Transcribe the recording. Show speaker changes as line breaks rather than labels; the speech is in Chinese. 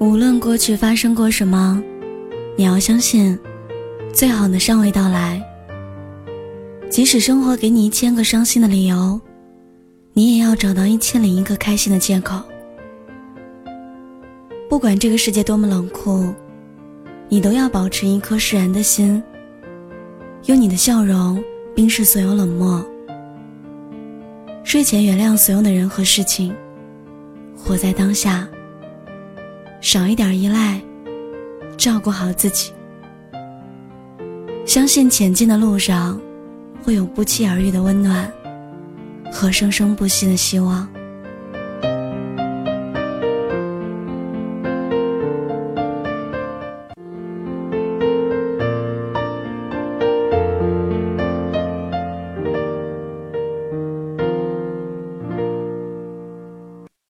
无论过去发生过什么，你要相信，最好的尚未到来。即使生活给你一千个伤心的理由，你也要找到一千零一个开心的借口。不管这个世界多么冷酷，你都要保持一颗释然的心，用你的笑容冰释所有冷漠。睡前原谅所有的人和事情，活在当下，少一点依赖，照顾好自己。相信前进的路上。会有不期而遇的温暖和生生不息的希望。